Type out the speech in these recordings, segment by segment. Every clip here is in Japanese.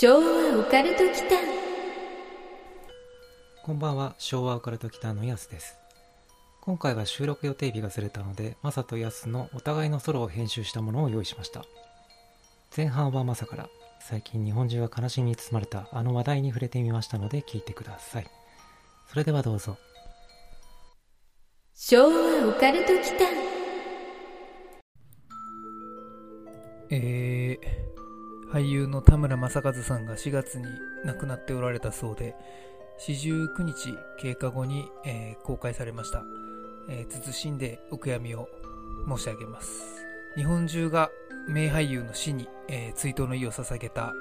昭和オカルト期間こんばんは、昭和オカルト期間のやすです。今回は収録予定日がずれたので、マサとヤスのお互いのソロを編集したものを用意しました。前半はマサから、最近日本中が悲しみに包まれたあの話題に触れてみましたので聞いてください。それではどうぞ。昭和オカルト期間えー、俳優の田村正和さんが4月に亡くなっておられたそうで、四十九日経過後に、えー公開されました。えー謹んでお悔やみを申し上げます。日本中が名俳優の死に、えー追悼の意を捧げた、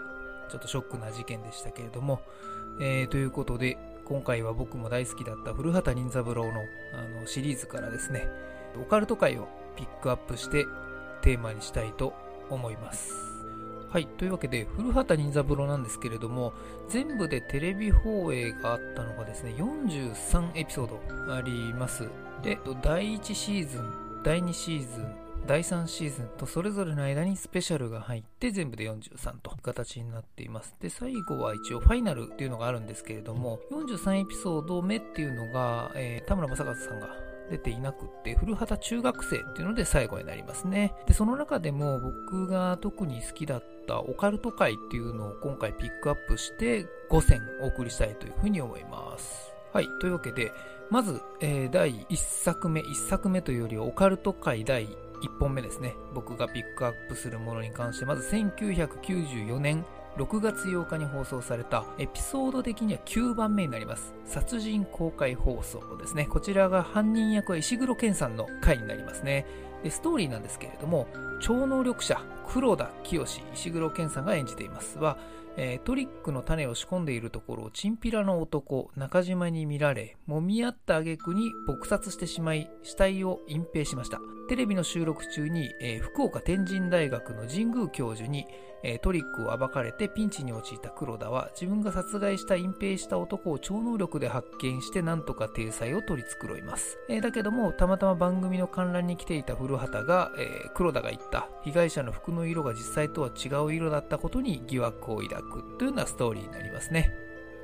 ちょっとショックな事件でしたけれども、えーということで、今回は僕も大好きだった古畑任三郎のあのシリーズからですね、オカルト界をピックアップしてテーマにしたいと思います。はい。というわけで、古畑任三郎なんですけれども、全部でテレビ放映があったのがですね、43エピソードあります。で、第1シーズン、第2シーズン、第3シーズンとそれぞれの間にスペシャルが入って全部で43という形になっています。で、最後は一応ファイナルっていうのがあるんですけれども、43エピソード目っていうのが、えー田村正和さんが出ていなくって、古畑中学生っていうので最後になりますね。で、その中でも僕が特に好きだったオカルト界っていうのを今回ピックアップして5選お送りしたいというふうに思います。はい。というわけで、まず、えー第1作目、1作目というよりはオカルト界第1本目ですね。僕がピックアップするものに関して、まず1994年6月8日に放送されたエピソード的には9番目になります。殺人公開放送ですね。こちらが犯人役は石黒健さんの回になりますね。で、ストーリーなんですけれども、超能力者、黒田清、石黒健さんが演じていますは、えートリックの種を仕込んでいるところをチンピラの男、中島に見られ、揉み合った挙句に撲殺してしまい、死体を隠蔽しました。テレビの収録中に、えー福岡天神大学の神宮教授に、えートリックを暴かれてピンチに陥った黒田は自分が殺害した隠蔽した男を超能力で発見してなんとか体裁を取り繕います、えーだけどもたまたま番組の観覧に来ていた古畑が、えー黒田が言った。被害者の服の色が実際とは違う色だったことに疑惑を抱く。というようなストーリーになりますね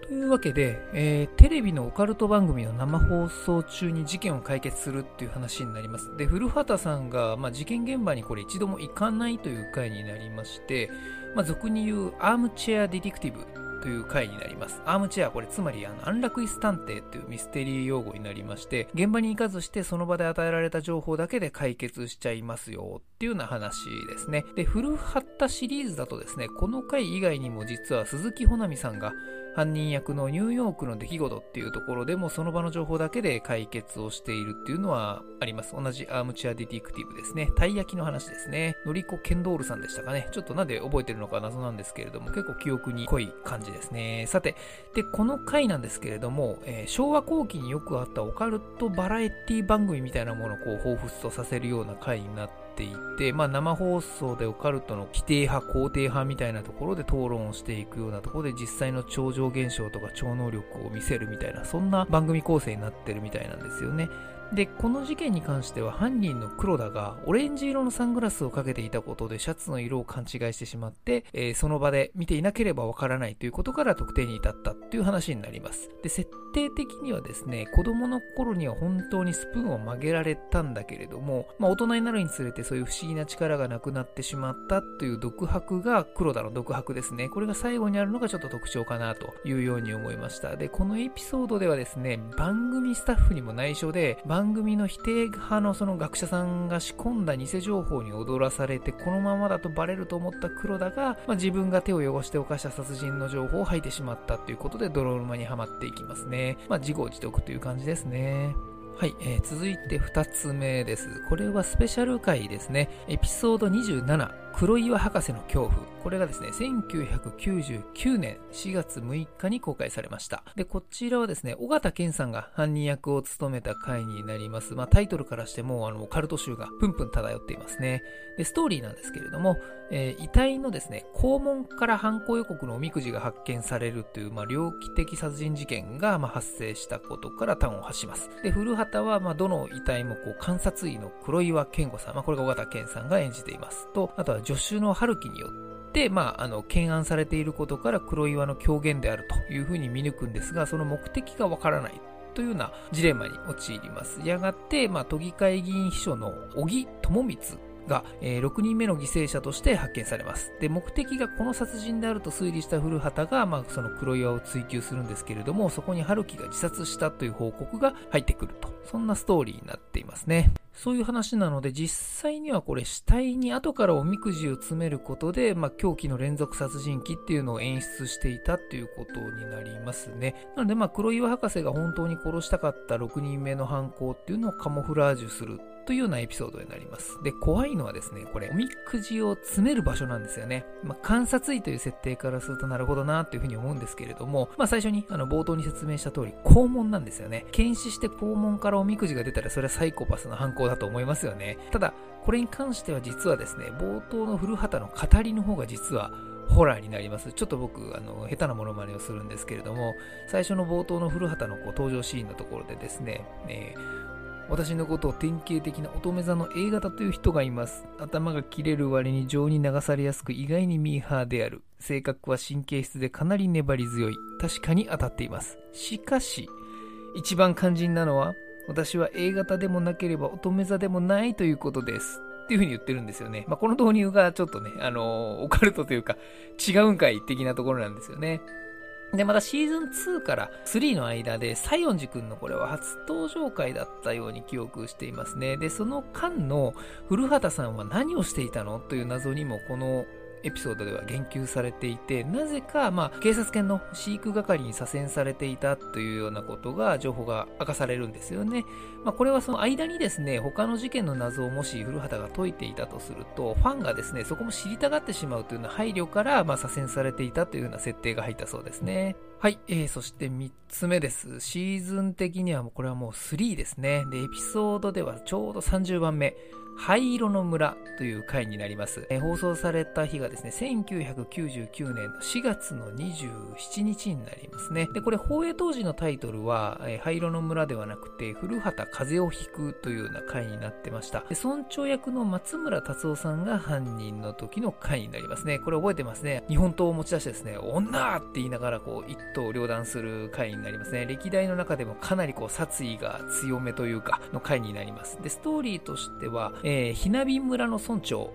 というわけで、えーテレビのオカルト番組の生放送中に事件を解決するっていう話になります。で、古畑さんが、まあ、事件現場にこれ一度も行かないという回になりまして、まあ、俗に言うアームチェアディティクティブという回になります。アームチェア、これつまりあの安楽椅子探偵というミステリー用語になりまして、現場に行かずしてその場で与えられた情報だけで解決しちゃいますよっていうような話ですね。で、古畑シリーズだとですね、この回以外にも実は鈴木保奈美さんが犯人役のニューヨークの出来事っていうところでもその場の情報だけで解決をしているっていうのはあります。同じアームチェアディティクティブですね。たい焼きの話ですね。のりこケンドールさんでしたかね。ちょっとなんで覚えてるのか謎なんですけれども、結構記憶に濃い感じですね。さて、で、この回なんですけれども、えー昭和後期によくあったオカルトバラエティ番組みたいなものをこう彷彿とさせるような回になっていて、まあ、生放送でオカルトの規定派、肯定派みたいなところで討論をしていくようなところで実際の超常現象とか超能力を見せるみたいな、そんな番組構成になってるみたいなんですよね。で、この事件に関しては犯人の黒田がオレンジ色のサングラスをかけていたことでシャツの色を勘違いしてしまって、えーその場で見ていなければわからないということから特定に至ったっていう話になります。で、設定的にはですね、子供の頃には本当にスプーンを曲げられたんだけれども、まあ大人になるにつれてそういう不思議な力がなくなってしまったという独白が黒田の独白ですね。これが最後にあるのがちょっと特徴かなというように思いました。で、このエピソードではですね、番組スタッフにも内緒で、番組の否定派のその学者さんが仕込んだ偽情報に踊らされて、このままだとバレると思った黒田が、まあ、自分が手を汚して犯した殺人の情報を吐いてしまったということで、泥沼にはまっていきますね。まあ、自業自得という感じですね。はい、えー続いて2つ目です。これはスペシャル回ですね。エピソード27、黒岩博士の恐怖。これがですね、1999年4月6日に公開されました。で、こちらはですね、尾形健さんが犯人役を務めた回になります。まあ、タイトルからしても、あの、カルト集がプンプン漂っていますね。で、ストーリーなんですけれども、えー遺体のですね、肛門から犯行予告のおみくじが発見されるという、まあ、猟奇的殺人事件が、まあ、発生したことから端を発します。で、古畑は、まあ、どの遺体もこう観察医の黒岩健吾さん、まあ、これが尾形健さんが演じています。と、あとは助手の春樹によって、まあ、あの、懸案されていることから黒岩の狂言であるというふうに見抜くんですが、その目的がわからないというようなジレンマに陥ります。やがて、まあ、都議会議員秘書の小木智光が、えー、6人目の犠牲者として発見されます。で、目的がこの殺人であると推理した古畑が、まあ、その黒岩を追及するんですけれども、そこに春樹が自殺したという報告が入ってくると。そんなストーリーになっていますね。そういう話なので、実際にはこれ死体に後からおみくじを詰めることで、まあ、狂気の連続殺人鬼っていうのを演出していたっていうことになりますね。なので、まあ、黒岩博士が本当に殺したかった6人目の犯行っていうのをカモフラージュするというようなエピソードになります。で、怖いのはですね、これ、おみくじを詰める場所なんですよね。まあ、観察医という設定からするとなるほどなっていうふうに思うんですけれども、まあ、最初に、あの、冒頭に説明した通り、肛門なんですよね。検視して肛門からおみくじが出たら、それはサイコパスの犯行だと思いますよね。ただ、これに関しては実はですね、冒頭の古畑の語りの方が実は、ホラーになります。ちょっと僕、あの、下手なものまねをするんですけれども、最初の冒頭の古畑のこう登場シーンのところでですね、えー私のことを典型的な乙女座の A 型という人がいます。頭が切れる割に情に流されやすく意外にミーハーである。性格は神経質でかなり粘り強い。確かに当たっています。しかし、一番肝心なのは、私は A 型でもなければ乙女座でもないということです。っていうふうに言ってるんですよね。まあ、この導入がちょっとね、あのー、オカルトというか、違うんかい的なところなんですよね。で、またシーズン2から3の間で、西園寺くんのこれは初登場回だったように記憶していますね。で、その間の古畑さんは何をしていたのという謎にもこのエピソードでは言及されていて、なぜか、まあ、警察犬の飼育係に左遷されていたというようなことが、情報が明かされるんですよね。まあ、これはその間にですね、他の事件の謎をもし古畑が解いていたとすると、ファンがですね、そこも知りたがってしまうというような配慮から、まあ、左遷されていたというような設定が入ったそうですね。はい、えー、そして3つ目です。シーズン的にはもうこれはもう3ですね。で、エピソードではちょうど30番目。灰色の村という回になります。放送された日がですね、1999年の4月の27日になりますね。で、これ放映当時のタイトルは、灰色の村ではなくて、古畑風邪を引くというような回になってました。で村長役の松村達夫さんが犯人の時の回になりますね。これ覚えてますね。日本刀を持ち出してですね、女って言いながらこう、一刀両断する回になりますね。歴代の中でもかなりこう、殺意が強めというか、の回になります。で、ストーリーとしては、えー、ひなび村の村長、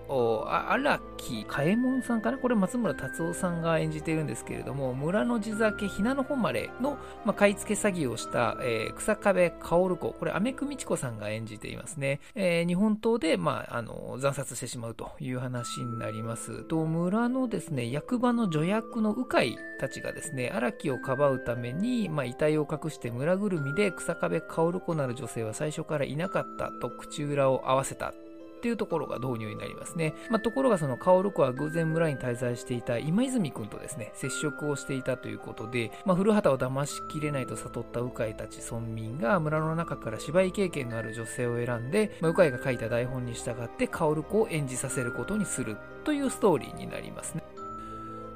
荒木嘉右衛門さんかな？これ松村達夫さんが演じているんですけれども、村の地酒ひなの誉れの、まあ、買い付け詐欺をした、えー、草壁薫子、これ、アメクミチコさんが演じていますね。えー、日本刀で、まあ、あの、惨殺してしまうという話になります。と、村のですね、役場の助役の鵜飼たちがですね、荒木をかばうために、まあ、遺体を隠して村ぐるみで草壁薫子なる女性は最初からいなかったと口裏を合わせたっていうところが導入になりますね。まあ、ところがその薫子は偶然村に滞在していた今泉君とですね、接触をしていたということで、まあ、古畑を騙しきれないと悟った鵜飼たち村民が村の中から芝居経験のある女性を選んで、まあ、鵜飼が書いた台本に従って薫子を演じさせることにするというストーリーになりますね。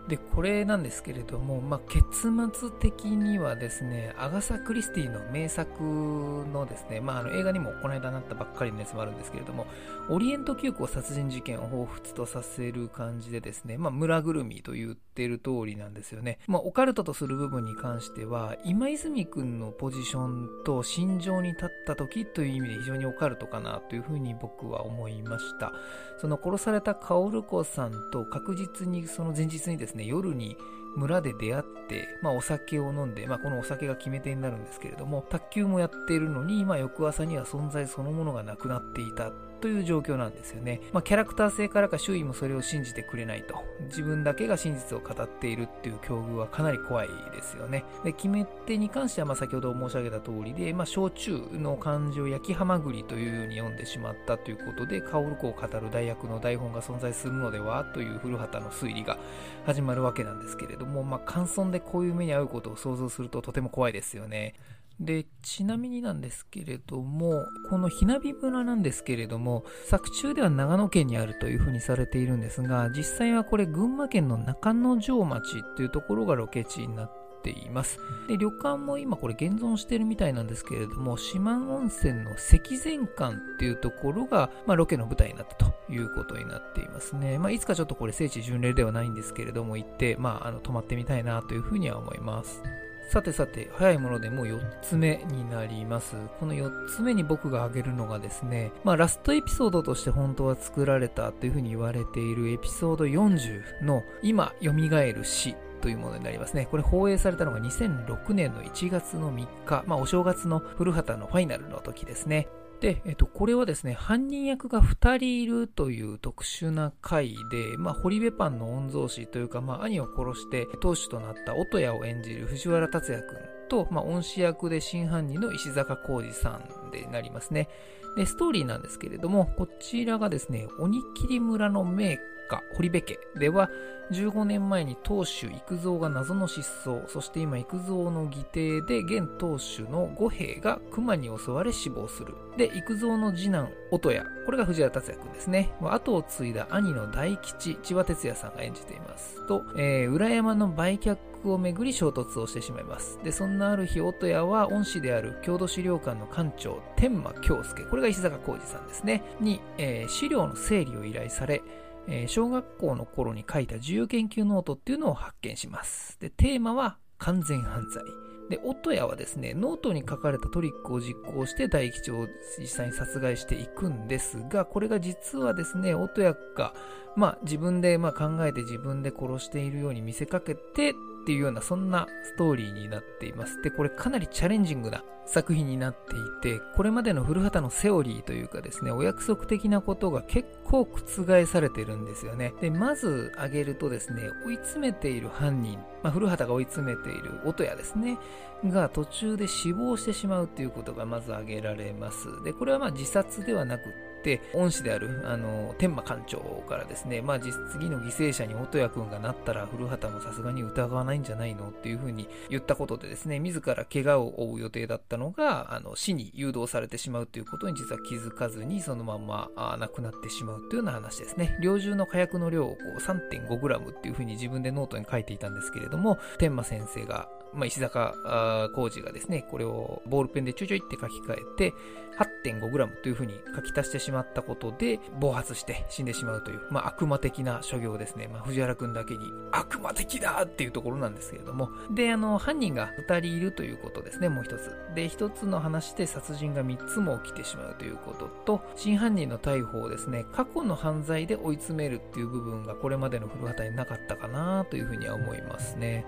で、これなんですけれども、まあ、結末的にはですね、アガサ・クリスティの名作のですね、まあ、あの映画にもこの間なったばっかりのやつもあるんですけれども、オリエント急行殺人事件を彷彿とさせる感じでですね、まあ、村ぐるみと言っている通りなんですよね。まあ、オカルトとする部分に関しては、今泉くんのポジションと心情に立った時という意味で非常にオカルトかなというふうに僕は思いました。その殺された薫子さんと確実にその前日に、ですね、夜に村で出会って、まあ、お酒を飲んで、まあ、このお酒が決め手になるんですけれども、卓球もやっているのに、まあ、翌朝には存在そのものがなくなっていたという状況なんですよね。まあ、キャラクター性からか周囲もそれを信じてくれないと。自分だけが真実を語っているっていう境遇はかなり怖いですよね。で、決め手に関しては、まあ、先ほど申し上げた通りで、まあ、焼酎の漢字を焼きはまぐりというように読んでしまったということで、薫子を語る大役の台本が存在するのではという古畑の推理が始まるわけなんですけれども、まあ、乾燥でこういう目に遭うことを想像するととても怖いですよね。で、ちなみになんですけれども、このひなび村なんですけれども、作中では長野県にあるというふうにされているんですが、実際はこれ群馬県の中之条町っていうところがロケ地になってています。で、旅館も今これ現存してるみたいなんですけれども、四万温泉の石前館っていうところが、まあ、ロケの舞台になったということになっていますね。まあ、いつかちょっとこれ聖地巡礼ではないんですけれども、行って、まあ、あの、泊まってみたいなというふうには思います。さてさて、早いものでもう4つ目になります。この4つ目に僕が挙げるのがですね、まあラストエピソードとして本当は作られたというふうに言われているエピソード40の今蘇る死というものになりますね。これ放映されたのが2006年の1月の3日、まあお正月の古畑のファイナルの時ですね。で、えっと、これはですね、犯人役が2人いるという特殊な回で、まあ、堀部パンの御曹司というか、まあ、兄を殺して当主となった音谷を演じる藤原竜也君と、まあ、恩師役で真犯人の石坂浩二さんでなりますね。で、ストーリーなんですけれども、こちらがですね、鬼切村の名家、堀部家では、15年前に当主幾蔵が謎の失踪、そして今幾蔵の義弟で現当主の五兵が熊に襲われ死亡する。で、幾蔵の次男、音谷、これが藤原達也君ですね。後を継いだ兄の大吉、千葉哲也さんが演じています。と、えー、裏山の売却をめぐり衝突をしてしまいます。で、そんなある日、音弥は恩師である郷土資料館の館長、天馬恭介、これが石坂浩二さんですね、に、えー、資料の整理を依頼され、えー、小学校の頃に書いた自由研究ノートっていうのを発見します。で、テーマは完全犯罪。で、音弥はですね、ノートに書かれたトリックを実行して大吉を実際に殺害していくんですが、これが実はですね、音弥が、まあ自分でま考えて自分で殺しているように見せかけてっていうようなそんなストーリーになっています。で、これかなりチャレンジングな作品になっていて、これまでの古畑のセオリーというかですね、お約束的なことが結構覆されてるんですよね。で、まず挙げるとですね、追い詰めている犯人、まあ、古畑が追い詰めている音谷ですね、が途中で死亡してしまうということがまず挙げられます。で、これはま自殺ではなくって、恩師である、あの、天馬館長からですね、まあ、次の犠牲者に音谷くんがなったら、古畑もさすがに疑わないんじゃないのっていうふうに言ったことでですね、自ら怪我を負う予定だったのが、あの、死に誘導されてしまうということに実は気づかずに、そのままあ亡くなってしまうというような話ですね。猟銃の火薬の量を 3.5g っていうふうに自分でノートに書いていたんですけれども、天馬先生が、まあ、石坂浩二がですね、これをボールペンでちょいちょいって書き換えて、8.5g というふうに書き足してしまったことで、暴発して死んでしまうという、まあ、悪魔的な所業ですね。まあ、藤原くんだけに悪魔的だっていうところなんですけれども。で、あの、犯人が2人いるということですね、もう一つ。で、一つの話で殺人が3つも起きてしまうということと、真犯人の逮捕をですね、過去の犯罪で追い詰めるっていう部分がこれまでの古畑になかったかなというふうには思いますね。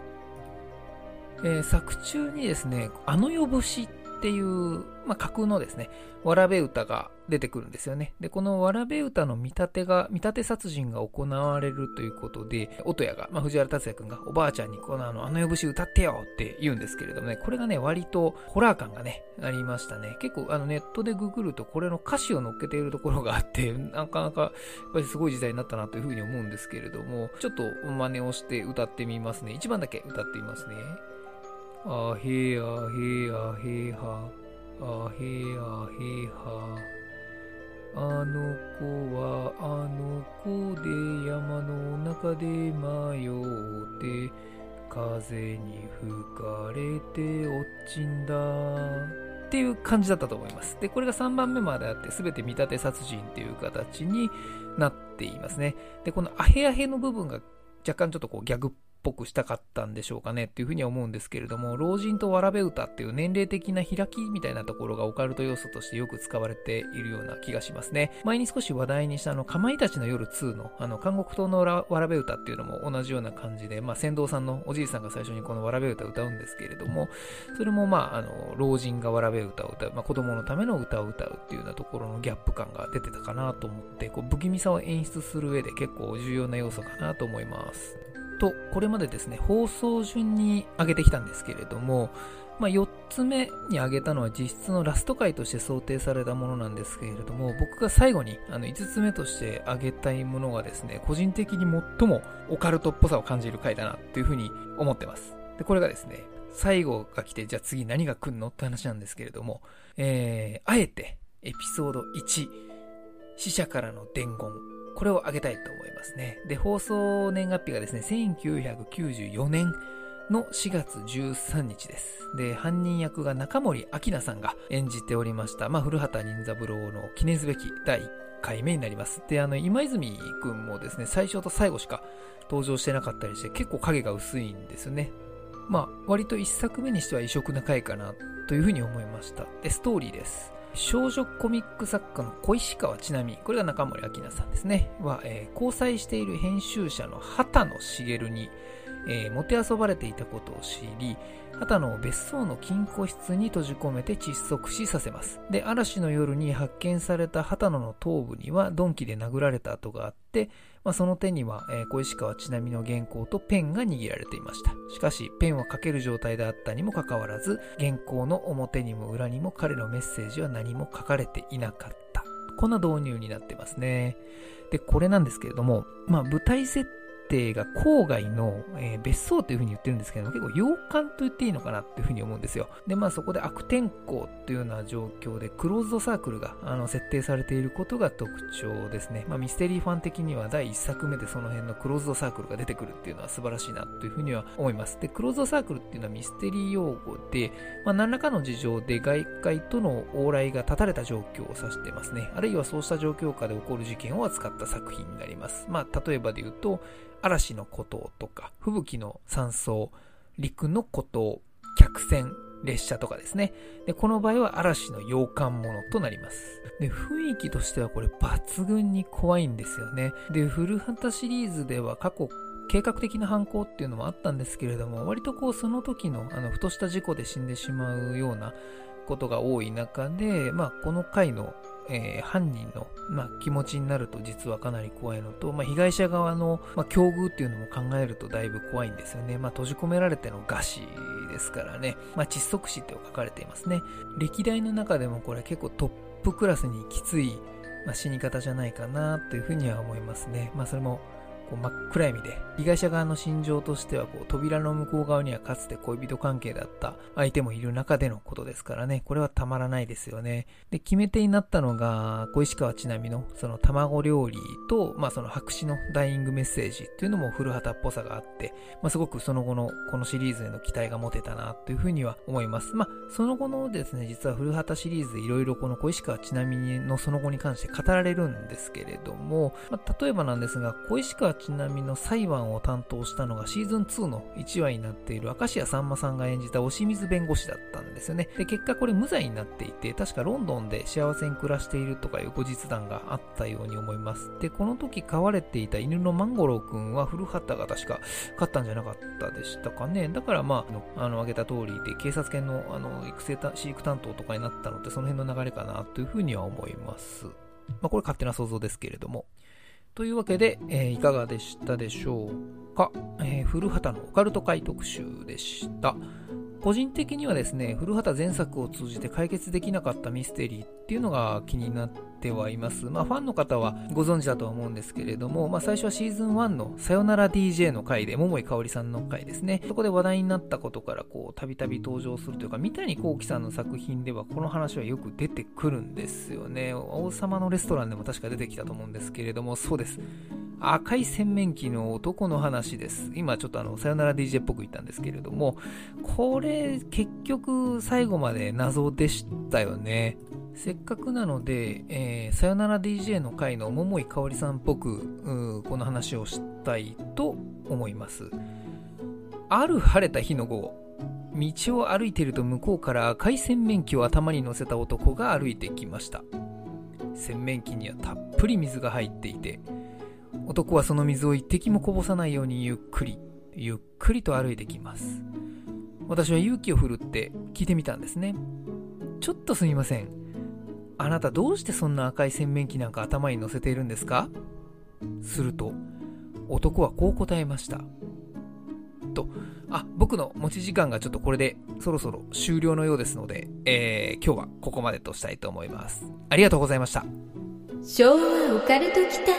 えー、作中にですね、あの夜節っていう、まあ、架空のですね、わらべ歌が出てくるんですよね。で、このわらべ歌の見立てが、見立て殺人が行われるということで、音谷が、まあ、藤原達也くんがおばあちゃんにこのあの、あの夜節歌ってよって言うんですけれどもね、これがね、割とホラー感がね、ありましたね。結構あのネットでググるとこれの歌詞を載っけているところがあって、なかなかやっぱりすごい時代になったなというふうに思うんですけれども、ちょっと真似をして歌ってみますね。一番だけ歌ってみますね。あへあへあへは、あへあへは。あの子はあの子で山の中で迷って、風に吹かれて落ちんだ。っていう感じだったと思います。で、これが3番目まであって、すべて見立て殺人っていう形になっていますね。で、このアヘアヘの部分が若干ちょっとこうギャグっぽくしたかったんでしょうかねっていうふうには思うんですけれども、老人とわらべ歌っていう年齢的な開きみたいなところがオカルト要素としてよく使われているような気がしますね。前に少し話題にしたあの、かまいたちの夜2のあの、監獄島のわらべ歌っていうのも同じような感じで、まあ、船頭さんのおじいさんが最初にこのわらべ歌を歌うんですけれども、それもまあ、あの、老人がわらべ歌を歌う、まあ、子供のための歌を歌うっていうようなところのギャップ感が出てたかなと思って、こう、不気味さを演出する上で結構重要な要素かなと思います。と、これまでですね、放送順に上げてきたんですけれども、まあ、4つ目に挙げたのは実質のラスト回として想定されたものなんですけれども、僕が最後にあの5つ目として挙げたいものがですね、個人的に最もオカルトっぽさを感じる回だなっていうふうに思ってます。で、これがですね、最後が来て、じゃあ次何が来るのって話なんですけれども、えー、あえてエピソード1、死者からの伝言、これを挙げたいと思いますね。で、放送年月日がですね、1994年の4月13日です。で、犯人役が中森明菜さんが演じておりました、まあ、古畑任三郎の記念すべき第1回目になります。で、あの、今泉くんもですね、最初と最後しか登場してなかったりして、結構影が薄いんですよね。まあ、割と1作目にしては異色な回かなというふうに思いました。で、ストーリーです。少女コミック作家の小石川ちなみ、これが中森明菜さんですね、は、えー交際している編集者の畑野茂に、えー、もてあそばれていたことを知り、畑野を別荘の金庫室に閉じ込めて窒息死させます。で、嵐の夜に発見された畑野の頭部には鈍器で殴られた跡があって、まあ、その手には、えー小石川ちなみの原稿とペンが握られていました。しかし、ペンは書ける状態であったにもかかわらず、原稿の表にも裏にも彼のメッセージは何も書かれていなかった。こんな導入になってますね。で、これなんですけれども、まあ、舞台設定が郊外の、別荘というふうに言ってるんですけど、結構洋館と言っていいのかなっていうふうに思うんですよ。で、まあそこで悪天候というような状況で、クローズドサークルがあの設定されていることが特徴ですね。まあミステリーファン的には第1作目でその辺のクローズドサークルが出てくるっていうのは素晴らしいなというふうには思います。で、クローズドサークルっていうのはミステリー用語で、まあ何らかの事情で外界との往来が断たれた状況を指してますね。あるいはそうした状況下で起こる事件を扱った作品になります。まあ例えばで言うと、嵐の孤島とか、吹雪の山荘、陸の孤島、客船、列車とかですね。で、この場合は嵐の洋館ものとなります。で、雰囲気としてはこれ抜群に怖いんですよね。で、古畑シリーズでは過去、計画的な犯行っていうのもあったんですけれども、割とこうその時の、あの、ふとした事故で死んでしまうようなことが多い中で、まあ、この回の、えー犯人の、まあ、気持ちになると実はかなり怖いのと、まあ、被害者側の、まあ、境遇っていうのも考えるとだいぶ怖いんですよね。まあ、閉じ込められての餓死ですからね。まあ、窒息死って書かれていますね。歴代の中でもこれ結構トップクラスにきつい、まあ、死に方じゃないかなというふうには思いますね。まあ、それもこう真っ暗闇で、被害者側の心情としては、こう、扉の向こう側にはかつて恋人関係だった相手もいる中でのことですからね、これはたまらないですよね。で、決め手になったのが、小石川ちなみの、その卵料理と、まあその白紙のダイイングメッセージっていうのも古畑っぽさがあって、まあすごくその後のこのシリーズへの期待が持てたなというふうには思います。まあその後のですね、実は古畑シリーズでいろいろこの小石川ちなみのその後に関して語られるんですけれども、まあ例えばなんですが、小石川ちなみの裁判を担当したのがシーズン2の1話になっている明石家さんまさんが演じた押水弁護士だったんですよね。で、結果これ無罪になっていて、確かロンドンで幸せに暮らしているとかいう後日談があったように思います。で、この時飼われていた犬のマンゴローくんは古畑が確か飼ったんじゃなかったでしたかね。だからまあ、あの、挙げた通りで警察犬のあの、育成た飼育担当とかになったので、その辺の流れかなというふうには思います。まあ、これ勝手な想像ですけれども。というわけで、えーいかがでしたでしょうか、えー古畑のオカルト会特集でした。個人的にはですね、古畑前作を通じて解決できなかったミステリーっていうのが気になってはいます。まあファンの方はご存知だとは思うんですけれども、まあ最初はシーズン1のさよなら DJ の回で、桃井かおりさんの回ですね。そこで話題になったことからこう、たびたび登場するというか、三谷幸喜さんの作品ではこの話はよく出てくるんですよね。王様のレストランでも確か出てきたと思うんですけれども、そうです。赤い洗面器の男の話です。今ちょっとあの、さよなら DJ っぽく言ったんですけれども、これ結局最後まで謎でしたよね。せっかくなので、えーさよなら DJ の回の桃井かおりさんっぽく、この話をしたいと思います。ある晴れた日の午後、道を歩いていると向こうから赤い洗面器を頭に乗せた男が歩いてきました。洗面器にはたっぷり水が入っていて、男はその水を一滴もこぼさないようにゆっくり、ゆっくりと歩いてきます。私は勇気を振るって聞いてみたんですね。ちょっとすみません。あなたどうしてそんな赤い洗面器なんか頭に乗せているんですか？すると、男はこう答えました。と、あ、僕の持ち時間がちょっとこれでそろそろ終了のようですので、えー、今日はここまでとしたいと思います。ありがとうございました。昭和オカルト期間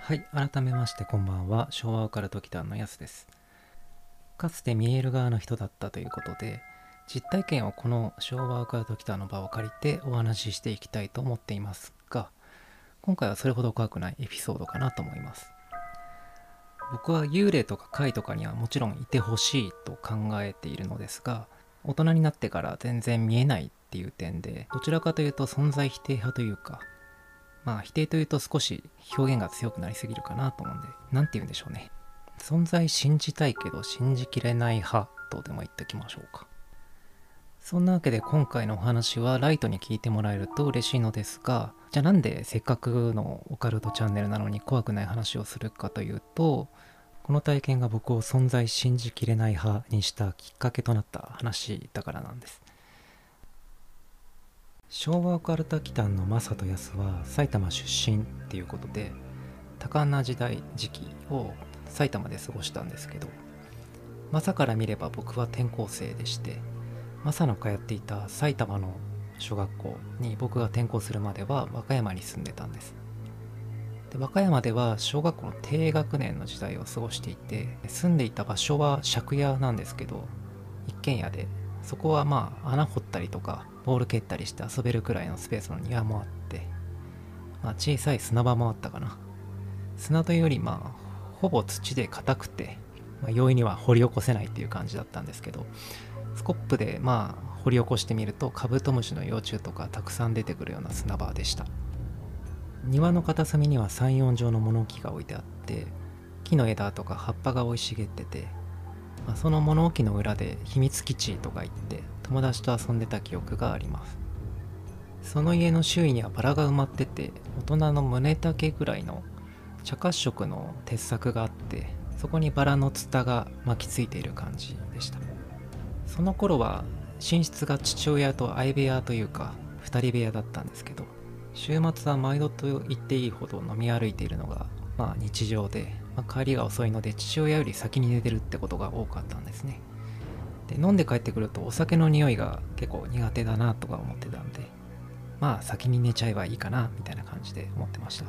はい、改めましてこんばんは、昭和オカルト期間のやすです。かつて見える側の人だったということで、実体験をこの昭和オカルト期間の場を借りてお話ししていきたいと思っていますが、今回はそれほど怖くないエピソードかなと思います。僕は幽霊とか怪とかにはもちろんいてほしいと考えているのですが大人になってから全然見えないっていう点でどちらかというと存在否定派というかまあ否定というと少し表現が強くなりすぎるかなと思うんで何て言うんでしょうね存在信じたいけど信じきれない派とでも言っておきましょうかそんなわけで今回のお話はライトに聞いてもらえると嬉しいのですがじゃあなんでせっかくのオカルトチャンネルなのに怖くない話をするかというとこの体験が僕を存在信じきれない派にしたきっかけとなった話だからなんです。昭和オカルタ祈祷の正人康は埼玉出身っていうことで多感な時代時期を埼玉で過ごしたんですけどマサから見れば僕は転校生でしてマサの通っていた埼玉の小学校に僕が転校するまでは和歌山に住んでたんです。で和歌山では小学校の低学年の時代を過ごしていて住んでいた場所は借家なんですけど一軒家でそこはまあ穴掘ったりとかボール蹴ったりして遊べるくらいのスペースの庭もあって、まあ、小さい砂場もあったかな。砂というよりまあほぼ土で硬くて、まあ、容易には掘り起こせないっていう感じだったんですけどスコップでまあ掘り起こしてみるとカブトムシの幼虫とかたくさん出てくるような砂場でした。庭の片隅には34畳の物置が置いてあって木の枝とか葉っぱが生い茂ってて、まあ、その物置の裏で秘密基地とか言って友達と遊んでた記憶があります。その家の周囲にはバラが埋まってて大人の胸丈ぐらいの茶褐色の鉄柵があってそこにバラのツタが巻きついている感じでした。その頃は寝室が父親と相部屋というか2人部屋だったんですけど週末は毎度と言っていいほど飲み歩いているのがまあ日常で、まあ、帰りが遅いので父親より先に寝てるってことが多かったんですね。で飲んで帰ってくるとお酒の匂いが結構苦手だなとか思ってたんでまあ先に寝ちゃえばいいかなみたいな感じで思ってました。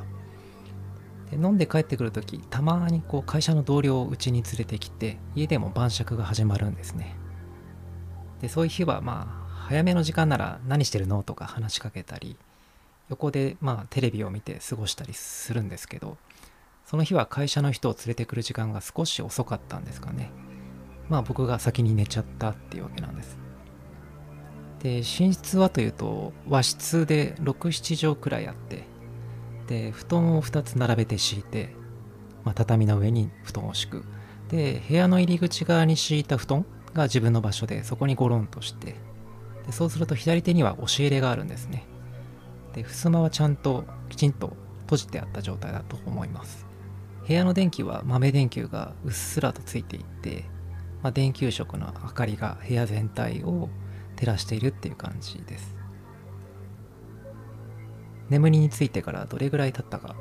で飲んで帰ってくるときたまにこう会社の同僚をうちに連れてきて家でも晩酌が始まるんですね。でそういう日はまあ早めの時間なら何してるのとか話しかけたり横でまあテレビを見て過ごしたりするんですけどその日は会社の人を連れてくる時間が少し遅かったんですかね。まあ僕が先に寝ちゃったっていうわけなんです。で寝室はというと和室で67畳くらいあってで布団を2つ並べて敷いて、まあ、畳の上に布団を敷く。で部屋の入り口側に敷いた布団が自分の場所でそこにゴロンとしてでそうすると左手には押し入れがあるんですね。で襖はちゃんときちんと閉じてあった状態だと思います。部屋の電気は豆電球がうっすらとついていて、まあ、電球色の明かりが部屋全体を照らしているっていう感じです。眠りについてからどれぐらい経ったか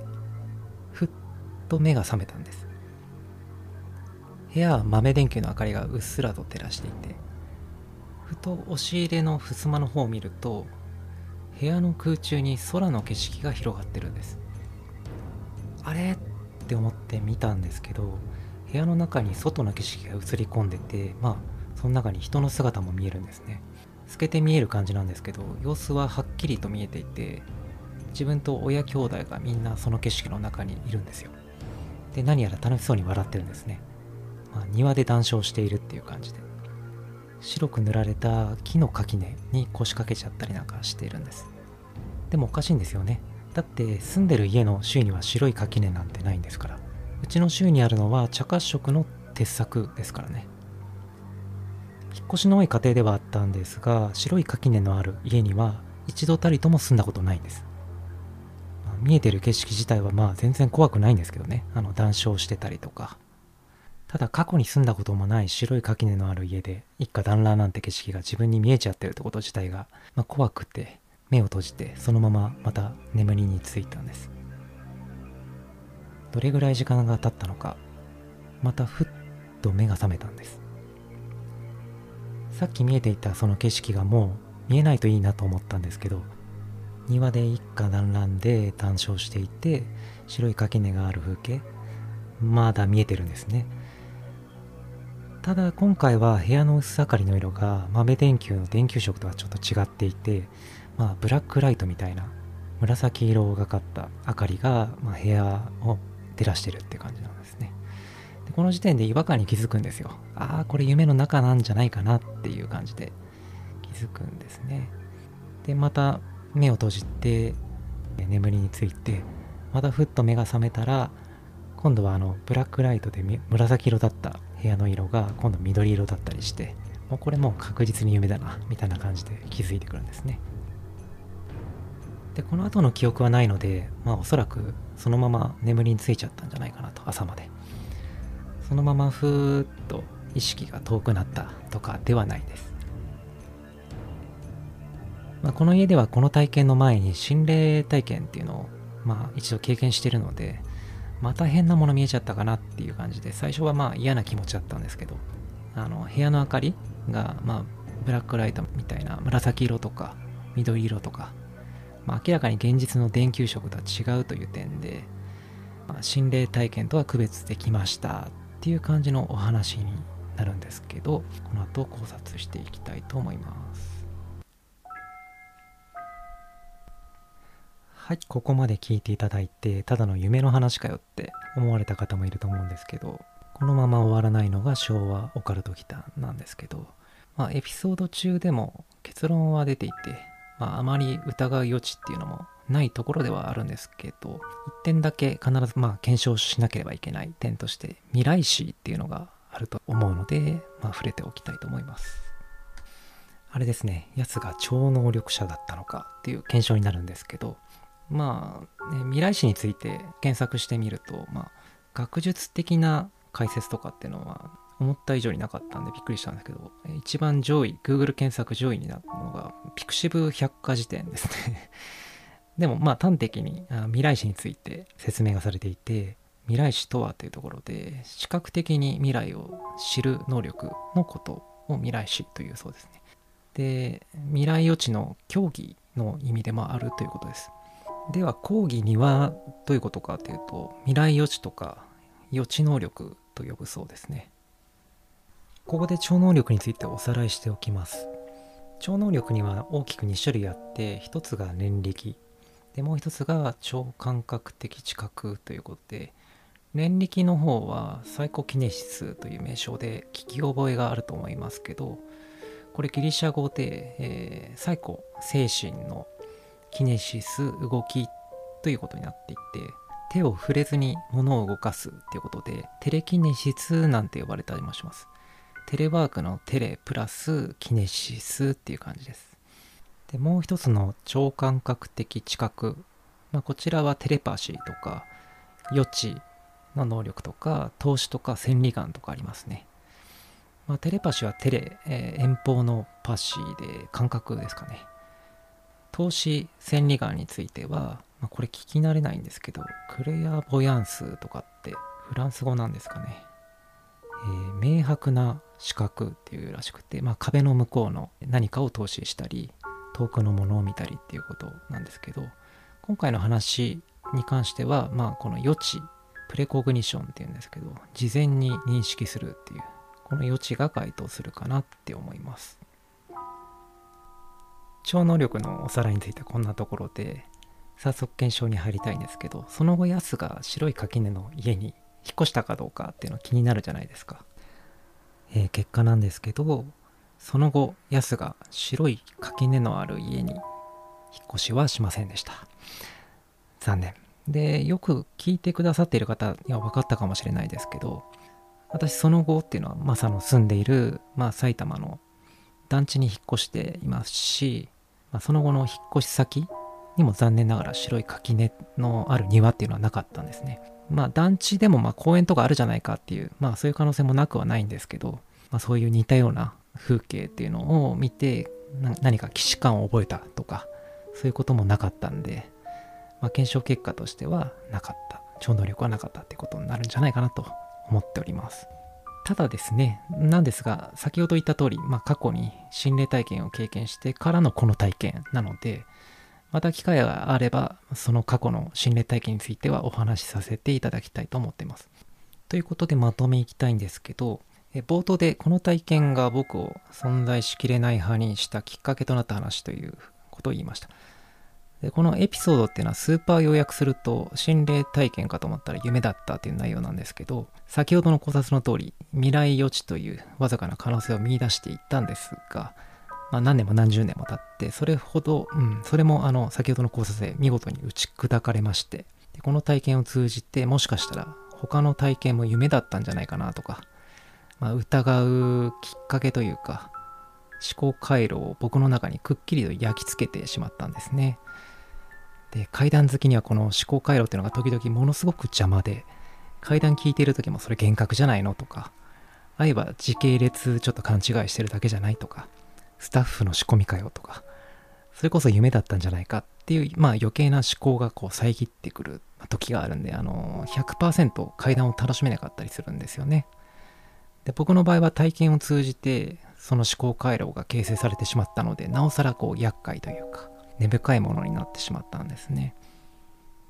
ふっと目が覚めたんです。部屋は豆電球の明かりがうっすらと照らしていてふと押し入れの襖の方を見ると部屋の空中に空の景色が広がってるんです。あれ？って思って見たんですけど部屋の中に外の景色が映り込んでてまあその中に人の姿も見えるんですね。透けて見える感じなんですけど様子ははっきりと見えていて自分と親兄弟がみんなその景色の中にいるんですよ。で何やら楽しそうに笑ってるんですね、まあ、庭で談笑しているっていう感じで。白く塗られた木の垣根に腰掛けちゃったりなんかしているんです。でもおかしいんですよね。だって住んでる家の周囲には白い垣根なんてないんですから。うちの周囲にあるのは茶褐色の鉄柵ですからね。引っ越しの多い家庭ではあったんですが白い垣根のある家には一度たりとも住んだことないんです。見えてる景色自体はまあ全然怖くないんですけどね。あの談笑してたりとか。ただ過去に住んだこともない白い垣根のある家で一家団らんなんて景色が自分に見えちゃってるってこと自体が、まあ、怖くて目を閉じてそのまままた眠りについたんです。どれぐらい時間が経ったのかまたふっと目が覚めたんです。さっき見えていたその景色がもう見えないといいなと思ったんですけど庭で一家団らんで談笑していて白い垣根がある風景まだ見えてるんですね。ただ今回は部屋の薄明かりの色が豆電球の電球色とはちょっと違っていて、まあ、ブラックライトみたいな紫色がかった明かりが、ま、部屋を照らしてるって感じなんですね。でこの時点で違和感に気づくんですよ。ああこれ夢の中なんじゃないかなっていう感じで気づくんですね。でまた目を閉じて眠りについてまたふっと目が覚めたら今度はあのブラックライトで紫色だった部屋の色が今度緑色だったりしてもうこれもう確実に夢だなみたいな感じで気づいてくるんですね。でこの後の記憶はないのでまあおそらくそのまま眠りについちゃったんじゃないかなと朝まで。そのままふーっと意識が遠くなったとかではないです。まあ、この家ではこの体験の前に心霊体験っていうのを、まあ、一度経験してるのでまた変なもの見えちゃったかなっていう感じで最初はまあ嫌な気持ちだったんですけどあの部屋の明かりが、まあ、ブラックライトみたいな紫色とか緑色とか、まあ、明らかに現実の電球色とは違うという点で、まあ、心霊体験とは区別できましたっていう感じのお話になるんですけどこの後考察していきたいと思います。はい、ここまで聞いていただいて、ただの夢の話かよって思われた方もいると思うんですけど、このまま終わらないのが昭和オカルト期間なんですけど、まあ、エピソード中でも結論は出ていて、まあ、あまり疑う余地っていうのもないところではあるんですけど、一点だけ必ずまあ検証しなければいけない点として、未来史っていうのがあると思うので、まあ、触れておきたいと思います。あれですね、奴が超能力者だったのかっていう検証になるんですけど、まあ、ね、未来史について検索してみると、まあ、学術的な解説とかっていうのは思った以上になかったんでびっくりしたんですけど、一番上位、Google 検索上位になったのが、ピクシブ百科事典ですね でも、まあ端的に未来史について説明がされていて、未来史とはというところで、視覚的に未来を知る能力のことを未来史というそうですね。で、未来予知の競技の意味でもあるということです。では講義にはどういうことかというと未来予知とか予知能力と呼ぶそうですね。ここで超能力についておさらいしておきます。超能力には大きく2種類あって1つが念力。でもう1つが超感覚的知覚ということで念力の方はサイコキネシスという名称で聞き覚えがあると思いますけどこれギリシャ語で、えー、サイコ精神のキネシス動きということになっていて手を触れずに物を動かすっていうことでテレキネシスなんて呼ばれたりもします。テレワークのテレプラスキネシスっていう感じです。でもう一つの超感覚的知覚、まあ、こちらはテレパシーとか予知の能力とか投資とか千里眼とかありますね。まあ、テレパシーはテレ、えー、遠方のパシーで感覚ですかね。投資千里眼については、まあ、これ聞き慣れないんですけど、クレアボヤンスとかってフランス語なんですかね。えー、明白な視覚っていうらしくて、まあ、壁の向こうの何かを投資したり、遠くのものを見たりっていうことなんですけど、今回の話に関しては、まあ、この予知、プレコグニションっていうんですけど、事前に認識するっていう、この予知が該当するかなって思います。超能力のおさらいについてはこんなところで早速検証に入りたいんですけどその後ヤスが白い垣根の家に引っ越したかどうかっていうの気になるじゃないですか、えー、結果なんですけどその後ヤスが白い垣根のある家に引っ越しはしませんでした。残念。でよく聞いてくださっている方には分かったかもしれないですけど私その後っていうのはマサの住んでいる、まあ、埼玉の団地に引っ越していますし、まあ、その後の引っ越し先にも残念ながら白い垣根のある庭っていうのはなかったんですね。まあ団地でもま公園とかあるじゃないかっていう、まあそういう可能性もなくはないんですけど、まあそういう似たような風景っていうのを見て何か既視感を覚えたとか、そういうこともなかったんで、まあ検証結果としてはなかった。超能力はなかったってことになるんじゃないかなと思っております。ただですね、なんですが、先ほど言った通り、まあ、過去に心霊体験を経験してからのこの体験なので、また機会があれば、その過去の心霊体験についてはお話しさせていただきたいと思っています。ということでまとめいきたいんですけど、冒頭でこの体験が僕を存在しきれない派にしたきっかけとなった話ということを言いました。でこのエピソードっていうのはスーパー要約すると心霊体験かと思ったら夢だったっていう内容なんですけど先ほどの考察の通り未来予知というわずかな可能性を見出していったんですが、まあ、何年も何十年も経ってそれほど、うん、それもあの先ほどの考察で見事に打ち砕かれましてでこの体験を通じてもしかしたら他の体験も夢だったんじゃないかなとか、まあ、疑うきっかけというか思考回路を僕の中にくっきりと焼き付けてしまったんですね。で階段好きにはこの思考回路っていうのが時々ものすごく邪魔で階段聞いてる時もそれ幻覚じゃないのとかあいは時系列ちょっと勘違いしてるだけじゃないとかスタッフの仕込みかよとかそれこそ夢だったんじゃないかっていうまあ余計な思考がこう遮ってくる時があるんであの100%階段を楽しめなかったりするんですよね。で僕の場合は体験を通じてその思考回路が形成されてしまったのでなおさらこう厄介というか根深いものになってしまったんですね。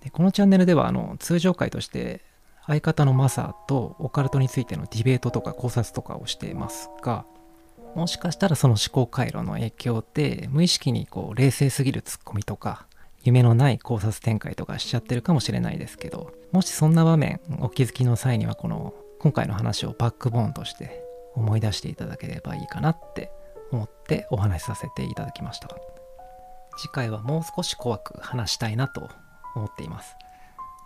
でこのチャンネルではあの通常回として相方のマサとオカルトについてのディベートとか考察とかをしていますがもしかしたらその思考回路の影響で無意識にこう冷静すぎるツッコミとか夢のない考察展開とかしちゃってるかもしれないですけどもしそんな場面お気づきの際にはこの今回の話をバックボーンとして思い出していただければいいかなって思ってお話しさせていただきました。次回はもう少し怖く話したいなと思っています。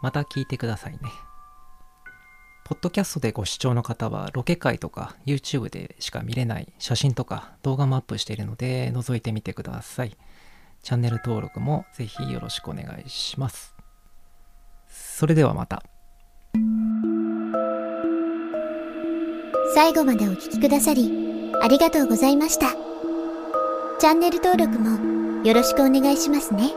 また聞いてくださいね。ポッドキャストでご視聴の方はロケ会とか YouTube でしか見れない写真とか動画もアップしているので覗いてみてください。チャンネル登録もぜひよろしくお願いします。それではまた。最後までお聴きくださりありがとうございました。チャンネル登録もよろしくお願いしますね。